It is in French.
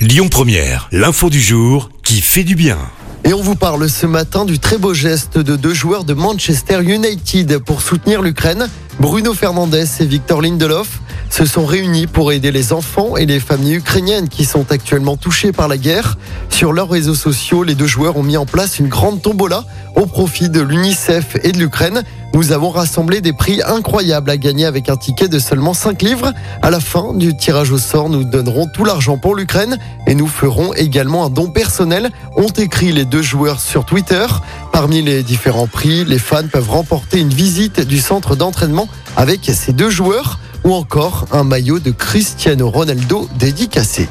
Lyon Première, l'info du jour qui fait du bien. Et on vous parle ce matin du très beau geste de deux joueurs de Manchester United pour soutenir l'Ukraine. Bruno Fernandes et Victor Lindelof se sont réunis pour aider les enfants et les familles ukrainiennes qui sont actuellement touchées par la guerre. Sur leurs réseaux sociaux, les deux joueurs ont mis en place une grande tombola au profit de l'UNICEF et de l'Ukraine. Nous avons rassemblé des prix incroyables à gagner avec un ticket de seulement 5 livres. À la fin du tirage au sort, nous donnerons tout l'argent pour l'Ukraine et nous ferons également un don personnel, ont écrit les deux joueurs sur Twitter. Parmi les différents prix, les fans peuvent remporter une visite du centre d'entraînement avec ces deux joueurs ou encore un maillot de Cristiano Ronaldo dédicacé.